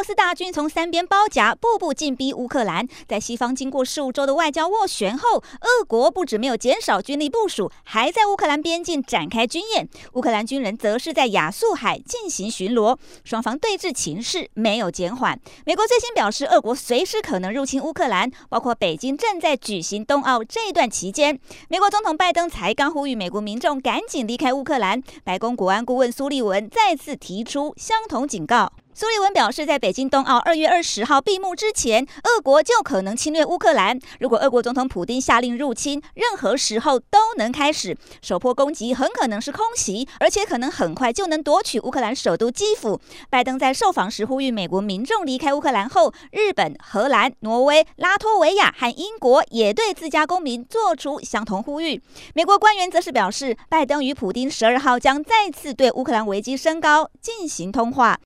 俄罗斯大军从三边包夹，步步进逼乌克兰。在西方经过数周的外交斡旋后，俄国不止没有减少军力部署，还在乌克兰边境展开军演。乌克兰军人则是在亚速海进行巡逻，双方对峙情势没有减缓。美国最新表示，俄国随时可能入侵乌克兰，包括北京正在举行冬奥这段期间，美国总统拜登才刚呼吁美国民众赶紧离开乌克兰。白宫国安顾问苏利文再次提出相同警告。苏利文表示，在北京冬奥二月二十号闭幕之前，俄国就可能侵略乌克兰。如果俄国总统普丁下令入侵，任何时候都能开始。首波攻击很可能是空袭，而且可能很快就能夺取乌克兰首都基辅。拜登在受访时呼吁美国民众离开乌克兰后，日本、荷兰、挪威、拉脱维亚和英国也对自家公民做出相同呼吁。美国官员则是表示，拜登与普丁十二号将再次对乌克兰危机升高进行通话。